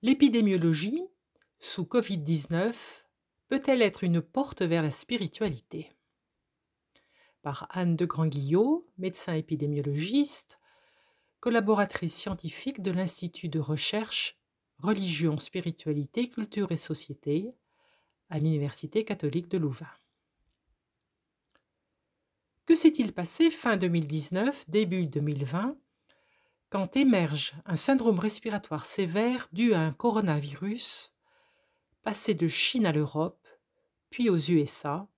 L'épidémiologie, sous Covid-19, peut-elle être une porte vers la spiritualité? Par Anne de Grandguillot, médecin épidémiologiste, collaboratrice scientifique de l'Institut de recherche Religion, Spiritualité, Culture et Société à l'Université catholique de Louvain. Que s'est-il passé fin 2019, début 2020 quand émerge un syndrome respiratoire sévère dû à un coronavirus, passé de Chine à l'Europe, puis aux USA,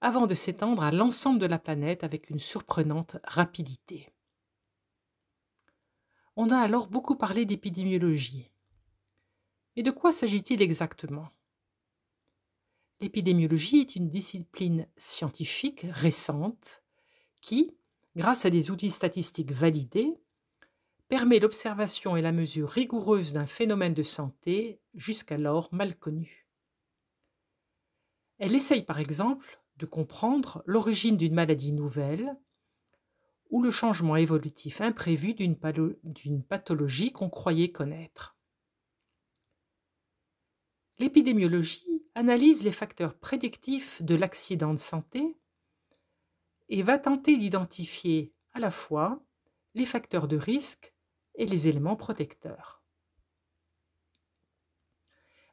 avant de s'étendre à l'ensemble de la planète avec une surprenante rapidité. On a alors beaucoup parlé d'épidémiologie. Mais de quoi s'agit-il exactement? L'épidémiologie est une discipline scientifique récente qui, grâce à des outils statistiques validés, permet l'observation et la mesure rigoureuse d'un phénomène de santé jusqu'alors mal connu. Elle essaye par exemple de comprendre l'origine d'une maladie nouvelle ou le changement évolutif imprévu d'une pathologie qu'on croyait connaître. L'épidémiologie analyse les facteurs prédictifs de l'accident de santé et va tenter d'identifier à la fois les facteurs de risque et les éléments protecteurs.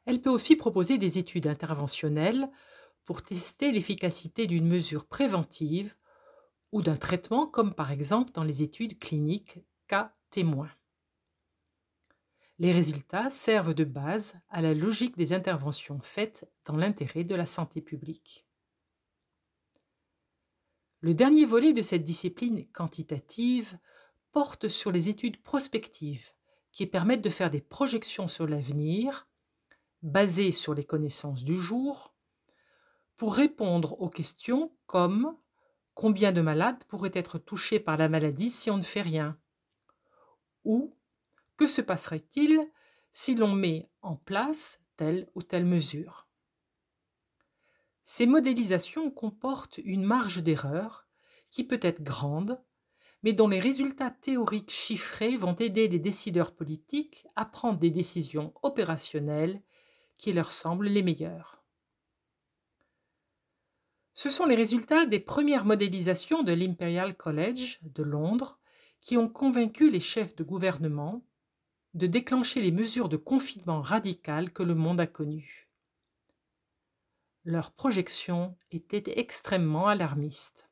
Elle peut aussi proposer des études interventionnelles pour tester l'efficacité d'une mesure préventive ou d'un traitement comme par exemple dans les études cliniques cas témoins. Les résultats servent de base à la logique des interventions faites dans l'intérêt de la santé publique. Le dernier volet de cette discipline quantitative porte sur les études prospectives qui permettent de faire des projections sur l'avenir, basées sur les connaissances du jour, pour répondre aux questions comme combien de malades pourraient être touchés par la maladie si on ne fait rien? ou que se passerait-il si l'on met en place telle ou telle mesure? Ces modélisations comportent une marge d'erreur qui peut être grande mais dont les résultats théoriques chiffrés vont aider les décideurs politiques à prendre des décisions opérationnelles qui leur semblent les meilleures. Ce sont les résultats des premières modélisations de l'Imperial College de Londres qui ont convaincu les chefs de gouvernement de déclencher les mesures de confinement radical que le monde a connues. Leurs projections étaient extrêmement alarmistes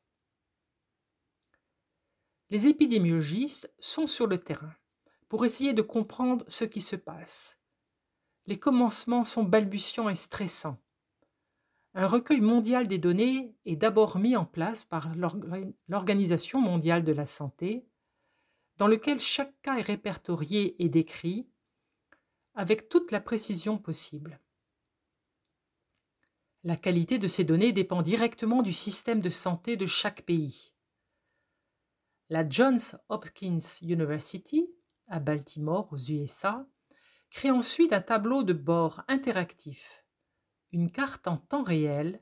les épidémiologistes sont sur le terrain pour essayer de comprendre ce qui se passe. Les commencements sont balbutiants et stressants. Un recueil mondial des données est d'abord mis en place par l'Organisation mondiale de la santé, dans lequel chaque cas est répertorié et décrit avec toute la précision possible. La qualité de ces données dépend directement du système de santé de chaque pays la Johns Hopkins University, à Baltimore, aux USA, crée ensuite un tableau de bord interactif, une carte en temps réel,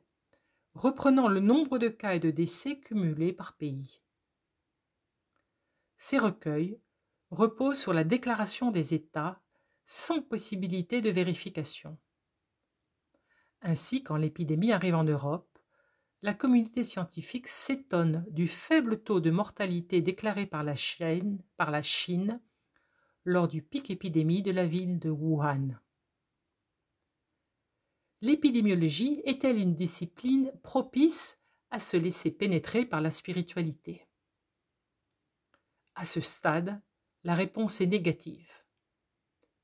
reprenant le nombre de cas et de décès cumulés par pays. Ces recueils reposent sur la déclaration des États sans possibilité de vérification. Ainsi, quand l'épidémie arrive en Europe, la communauté scientifique s'étonne du faible taux de mortalité déclaré par la, Chine, lors du pic épidémie de la ville de Wuhan. L'épidémiologie est-elle une discipline propice à se laisser pénétrer par la spiritualité? À ce stade, la réponse est négative.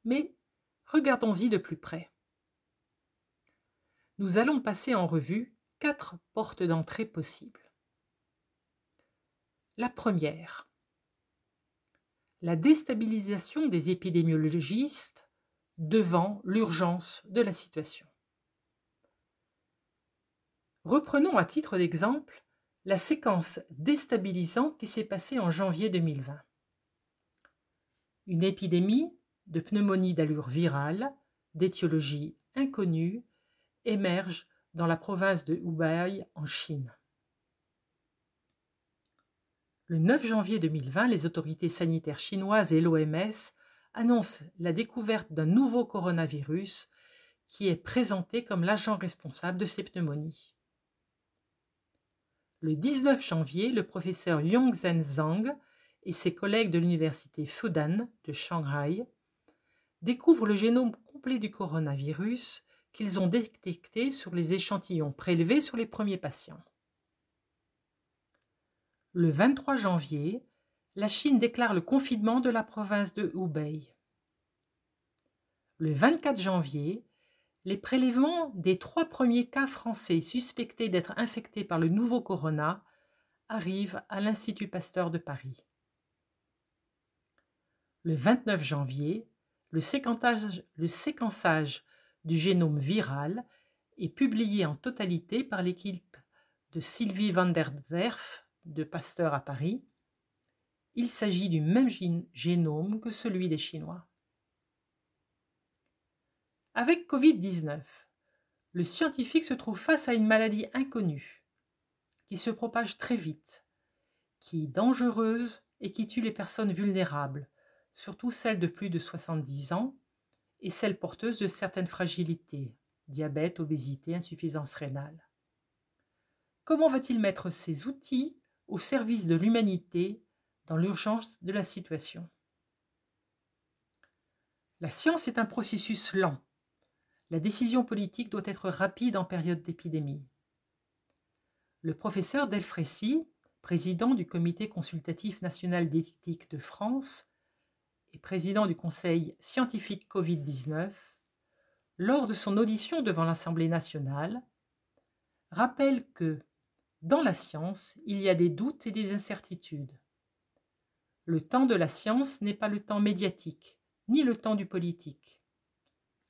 Mais regardons-y de plus près. Nous allons passer en revue quatre portes d'entrée possibles. La première, la déstabilisation des épidémiologistes devant l'urgence de la situation. Reprenons à titre d'exemple la séquence déstabilisante qui s'est passée en janvier 2020. Une épidémie de pneumonie d'allure virale, d'étiologie inconnue, émerge dans la province de Hubei en Chine. Le 9 janvier 2020, les autorités sanitaires chinoises et l'OMS annonce la découverte d'un nouveau coronavirus qui est présenté comme l'agent responsable de ces pneumonies. Le 19 janvier, le professeur Yongzhen Zhang et ses collègues de l'université Fudan de Shanghai découvrent le génome complet du coronavirus qu'ils ont détecté sur les échantillons prélevés sur les premiers patients. Le 23 janvier, la Chine déclare le confinement de la province de Hubei. Le 24 janvier, les prélèvements des trois premiers cas français suspectés d'être infectés par le nouveau corona arrivent à l'Institut Pasteur de Paris. Le 29 janvier, le séquençage, le séquençage du génome viral est publié en totalité par l'équipe de Sylvie van der Werf de Pasteur à Paris. Il s'agit du même génome que celui des Chinois. Avec Covid-19, le scientifique se trouve face à une maladie inconnue, qui se propage très vite, qui est dangereuse et qui tue les personnes vulnérables, surtout celles de plus de 70 ans et celles porteuses de certaines fragilités, diabète, obésité, insuffisance rénale. Comment va-t-il mettre ces outils au service de l'humanité dans l'urgence de la situation? La science est un processus lent. La décision politique doit être rapide en période d'épidémie. Le professeur Delfrécy, président du Comité consultatif national d'éthique de France, et président du Conseil scientifique Covid-19, lors de son audition devant l'Assemblée nationale, rappelle que, dans la science, il y a des doutes et des incertitudes. Le temps de la science n'est pas le temps médiatique, ni le temps du politique.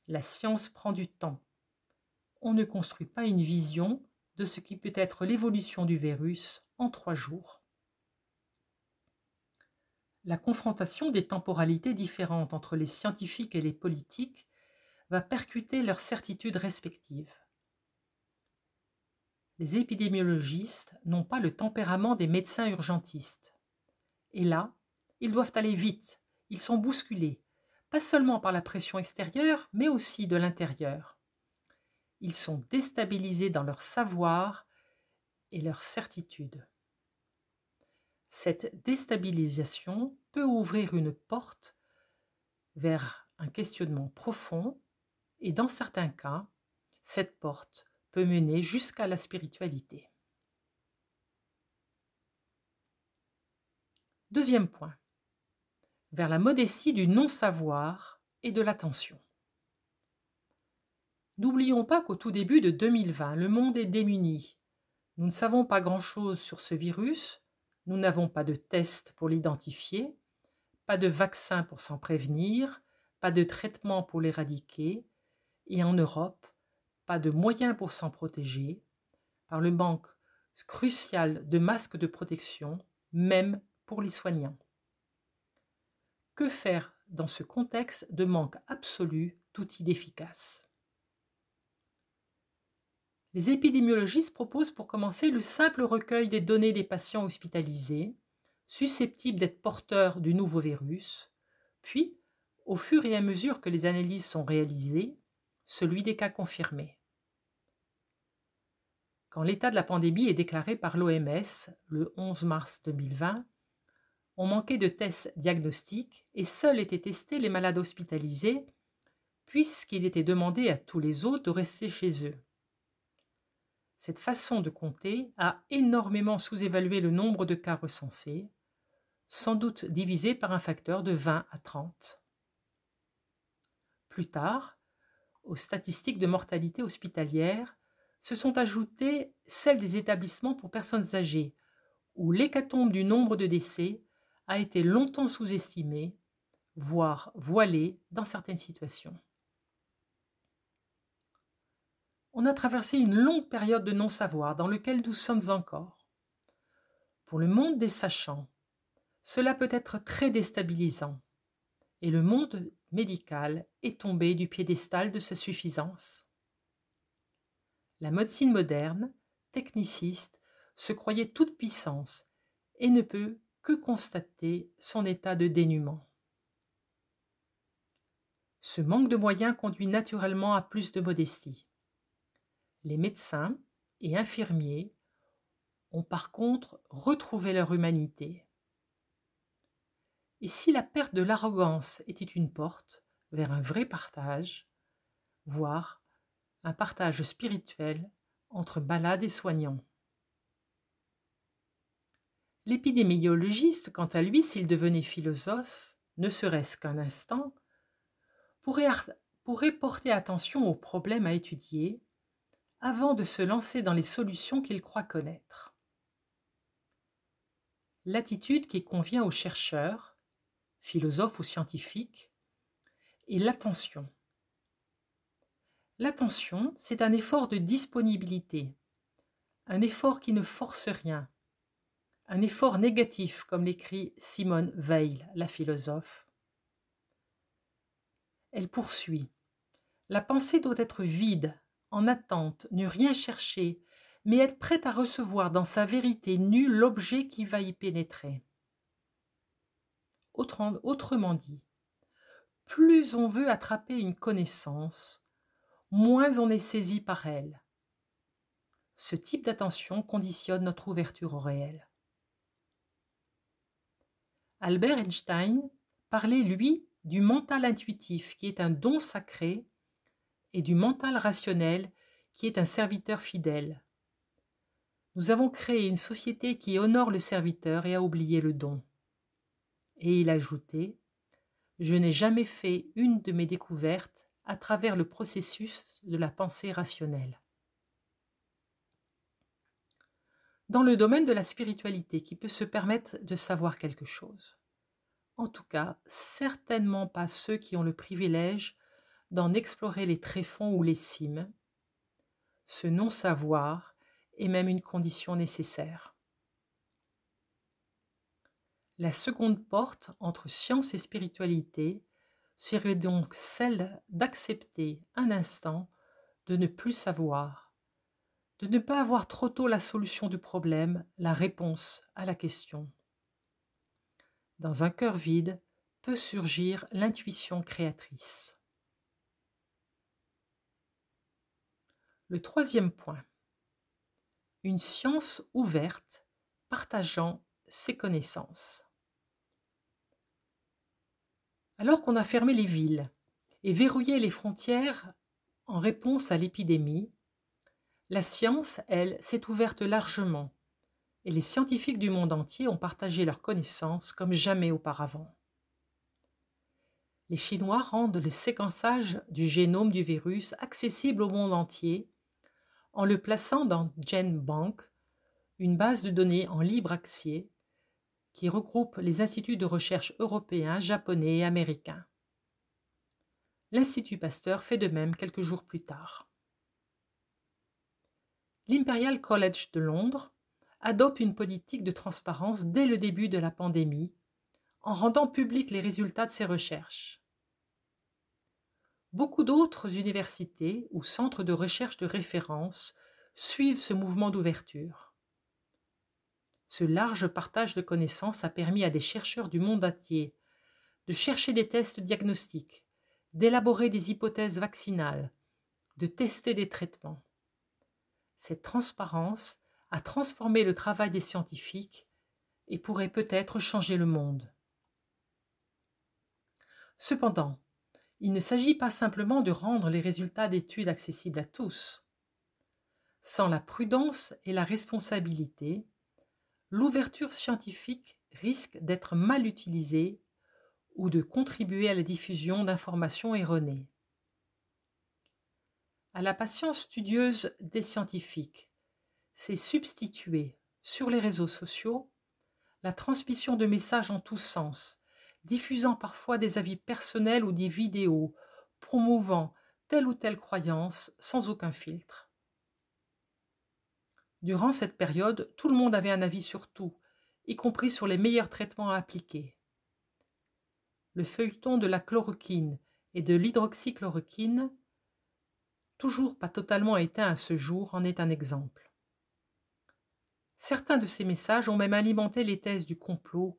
La science prend du temps. On ne construit pas une vision de ce qui peut être l'évolution du virus en trois jours la confrontation des temporalités différentes entre les scientifiques et les politiques va percuter leurs certitudes respectives. Les épidémiologistes n'ont pas le tempérament des médecins urgentistes. Et là, ils doivent aller vite, ils sont bousculés, pas seulement par la pression extérieure, mais aussi de l'intérieur. Ils sont déstabilisés dans leur savoir et leur certitude. Cette déstabilisation peut ouvrir une porte vers un questionnement profond et dans certains cas, cette porte peut mener jusqu'à la spiritualité. Deuxième point, vers la modestie du non-savoir et de l'attention. N'oublions pas qu'au tout début de 2020, le monde est démuni. Nous ne savons pas grand-chose sur ce virus, nous n'avons pas de test pour l'identifier, pas de vaccin pour s'en prévenir, pas de traitement pour l'éradiquer, et en Europe, pas de moyens pour s'en protéger, par le manque crucial de masques de protection, même pour les soignants. Que faire dans ce contexte de manque absolu d'outils efficaces les épidémiologistes proposent pour commencer le simple recueil des données des patients hospitalisés, susceptibles d'être porteurs du nouveau virus, puis, au fur et à mesure que les analyses sont réalisées, celui des cas confirmés. Quand l'état de la pandémie est déclaré par l'OMS le 11 mars 2020, on manquait de tests diagnostiques et seuls étaient testés les malades hospitalisés, puisqu'il était demandé à tous les autres de rester chez eux. Cette façon de compter a énormément sous-évalué le nombre de cas recensés, sans doute divisé par un facteur de 20 à 30. Plus tard, aux statistiques de mortalité hospitalière se sont ajoutées celles des établissements pour personnes âgées, où l'hécatombe du nombre de décès a été longtemps sous-estimé, voire voilé dans certaines situations. On a traversé une longue période de non-savoir dans lequel nous sommes encore. Pour le monde des sachants, cela peut être très déstabilisant, et le monde médical est tombé du piédestal de sa suffisance. La médecine moderne, techniciste, se croyait toute puissance et ne peut que constater son état de dénuement. Ce manque de moyens conduit naturellement à plus de modestie. Les médecins et infirmiers ont par contre retrouvé leur humanité. Et si la perte de l'arrogance était une porte vers un vrai partage, voire un partage spirituel entre malades et soignants. L'épidémiologiste, quant à lui, s'il devenait philosophe, ne serait-ce qu'un instant, pourrait, pourrait porter attention aux problèmes à étudier avant de se lancer dans les solutions qu'il croit connaître. L'attitude qui convient aux chercheurs, philosophes ou scientifiques, est l'attention. L'attention, c'est un effort de disponibilité, un effort qui ne force rien, un effort négatif, comme l'écrit Simone Weil, la philosophe. Elle poursuit. La pensée doit être vide, en attente, ne rien chercher, mais être prête à recevoir dans sa vérité nue l'objet qui va y pénétrer. Autrement dit, plus on veut attraper une connaissance, moins on est saisi par elle. Ce type d'attention conditionne notre ouverture au réel. Albert Einstein parlait, lui, du mental intuitif, qui est un don sacré, et du mental rationnel, qui est un serviteur fidèle. Nous avons créé une société qui honore le serviteur et a oublié le don. Et il ajoutait Je n'ai jamais fait une de mes découvertes à travers le processus de la pensée rationnelle. Dans le domaine de la spiritualité, qui peut se permettre de savoir quelque chose. En tout cas, certainement pas ceux qui ont le privilège d'en explorer les tréfonds ou les cimes. Ce non-savoir est même une condition nécessaire. La seconde porte entre science et spiritualité serait donc celle d'accepter un instant de ne plus savoir, de ne pas avoir trop tôt la solution du problème, la réponse à la question. Dans un cœur vide peut surgir l'intuition créatrice. Le troisième point. Une science ouverte partageant ses connaissances. Alors qu'on a fermé les villes et verrouillé les frontières en réponse à l'épidémie, la science, elle, s'est ouverte largement et les scientifiques du monde entier ont partagé leurs connaissances comme jamais auparavant. Les Chinois rendent le séquençage du génome du virus accessible au monde entier en le plaçant dans GenBank, une base de données en libre accès qui regroupe les instituts de recherche européens, japonais et américains. L'Institut Pasteur fait de même quelques jours plus tard. L'Imperial College de Londres adopte une politique de transparence dès le début de la pandémie, en rendant publics les résultats de ses recherches. Beaucoup d'autres universités ou centres de recherche de référence suivent ce mouvement d'ouverture. Ce large partage de connaissances a permis à des chercheurs du monde entier de chercher des tests diagnostiques, d'élaborer des hypothèses vaccinales, de tester des traitements. Cette transparence a transformé le travail des scientifiques et pourrait peut-être changer le monde. Cependant, il ne s'agit pas simplement de rendre les résultats d'études accessibles à tous. Sans la prudence et la responsabilité, l'ouverture scientifique risque d'être mal utilisée ou de contribuer à la diffusion d'informations erronées. À la patience studieuse des scientifiques, c'est substituer sur les réseaux sociaux la transmission de messages en tous sens, diffusant parfois des avis personnels ou des vidéos, promouvant telle ou telle croyance sans aucun filtre. Durant cette période, tout le monde avait un avis sur tout, y compris sur les meilleurs traitements à appliquer. Le feuilleton de la chloroquine et de l'hydroxychloroquine, toujours pas totalement éteint à ce jour, en est un exemple. Certains de ces messages ont même alimenté les thèses du complot,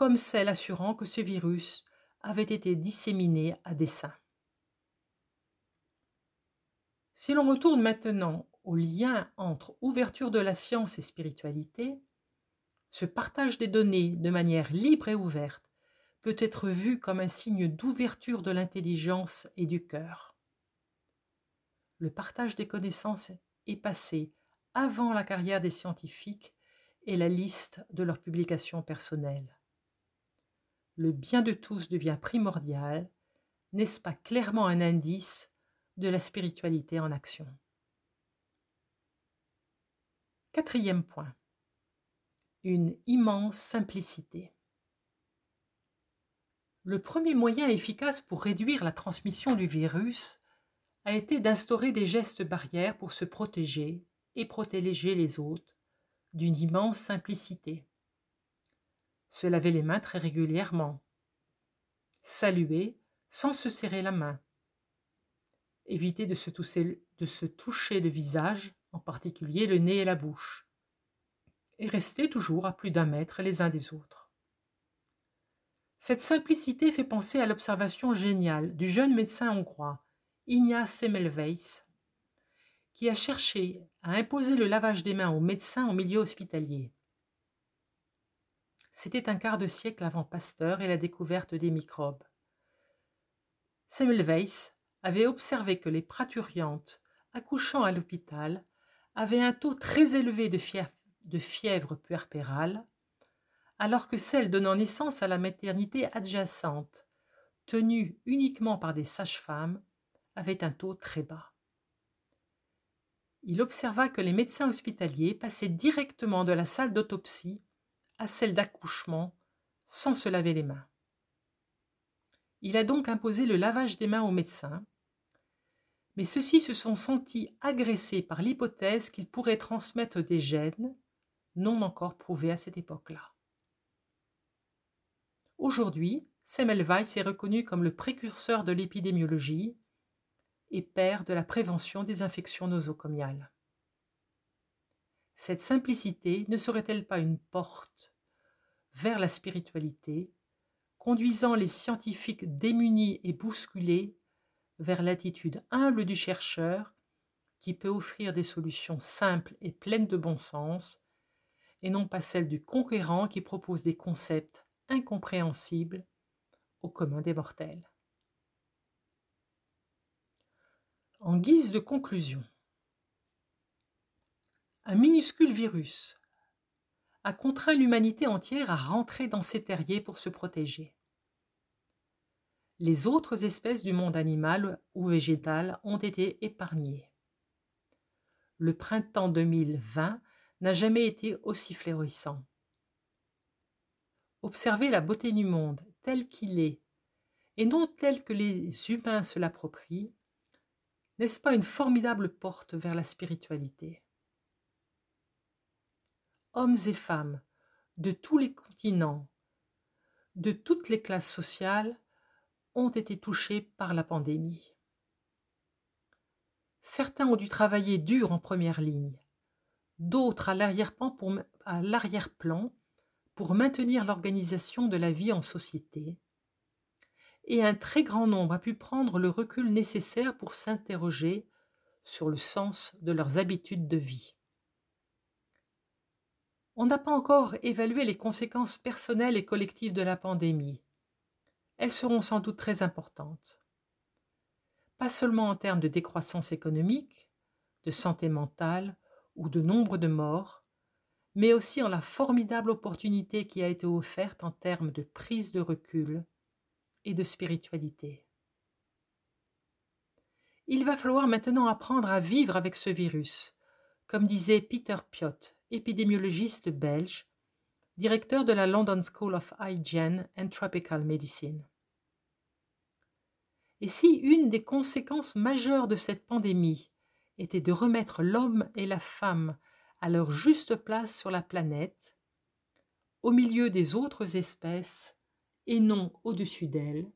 comme celle assurant que ce virus avait été disséminé à dessein. Si l'on retourne maintenant au lien entre ouverture de la science et spiritualité, ce partage des données de manière libre et ouverte peut être vu comme un signe d'ouverture de l'intelligence et du cœur. Le partage des connaissances est passé avant la carrière des scientifiques et la liste de leurs publications personnelles. Le bien de tous devient primordial, n'est-ce pas clairement un indice de la spiritualité en action? Quatrième point. Une immense simplicité. Le premier moyen efficace pour réduire la transmission du virus a été d'instaurer des gestes barrières pour se protéger et protéger les autres d'une immense simplicité. Se laver les mains très régulièrement. Saluer sans se serrer la main. Éviter de se, toucher, le visage, en particulier le nez et la bouche. Et rester toujours à plus d'un mètre les uns des autres. Cette simplicité fait penser à l'observation géniale du jeune médecin hongrois, Ignace Semmelweis, qui a cherché à imposer le lavage des mains aux médecins au milieu hospitalier. C'était un quart de siècle avant Pasteur et la découverte des microbes. Semmelweis avait observé que les praturiantes accouchant à l'hôpital avaient un taux très élevé de fièvre, de fièvre puerpérale alors que celle donnant naissance à la maternité adjacente, tenue uniquement par des sages-femmes, avait un taux très bas. Il observa que les médecins hospitaliers passaient directement de la salle d'autopsie à celle d'accouchement sans se laver les mains. Il a donc imposé le lavage des mains aux médecins, mais ceux-ci se sont sentis agressés par l'hypothèse qu'ils pourraient transmettre des gènes non encore prouvés à cette époque-là. Aujourd'hui, Semmelweis est reconnu comme le précurseur de l'épidémiologie et père de la prévention des infections nosocomiales. Cette simplicité ne serait-elle pas une porte vers la spiritualité, conduisant les scientifiques démunis et bousculés vers l'attitude humble du chercheur qui peut offrir des solutions simples et pleines de bon sens, et non pas celle du conquérant qui propose des concepts incompréhensible au commun des mortels. En guise de conclusion, un minuscule virus a contraint l'humanité entière à rentrer dans ses terriers pour se protéger. Les autres espèces du monde animal ou végétal ont été épargnées. Le printemps 2020 n'a jamais été aussi florissant. Observer la beauté du monde tel qu'il est, et non tel que les humains se l'approprient, n'est-ce pas une formidable porte vers la spiritualité? Hommes et femmes de tous les continents, de toutes les classes sociales, ont été touchés par la pandémie. Certains ont dû travailler dur en première ligne, d'autres à l'arrière-plan pour maintenir l'organisation de la vie en société, et un très grand nombre a pu prendre le recul nécessaire pour s'interroger sur le sens de leurs habitudes de vie. On n'a pas encore évalué les conséquences personnelles et collectives de la pandémie. Elles seront sans doute très importantes. Pas seulement en termes de décroissance économique, de santé mentale ou de nombre de morts, mais aussi en la formidable opportunité qui a été offerte en termes de prise de recul et de spiritualité. Il va falloir maintenant apprendre à vivre avec ce virus, comme disait Peter Piot, épidémiologiste belge, directeur de la London School of Hygiene and Tropical Medicine. Et si une des conséquences majeures de cette pandémie était de remettre l'homme et la femme à leur juste place sur la planète, au milieu des autres espèces et non au-dessus d'elles.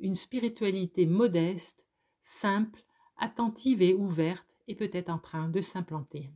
Une spiritualité modeste, simple, attentive et ouverte est peut-être en train de s'implanter.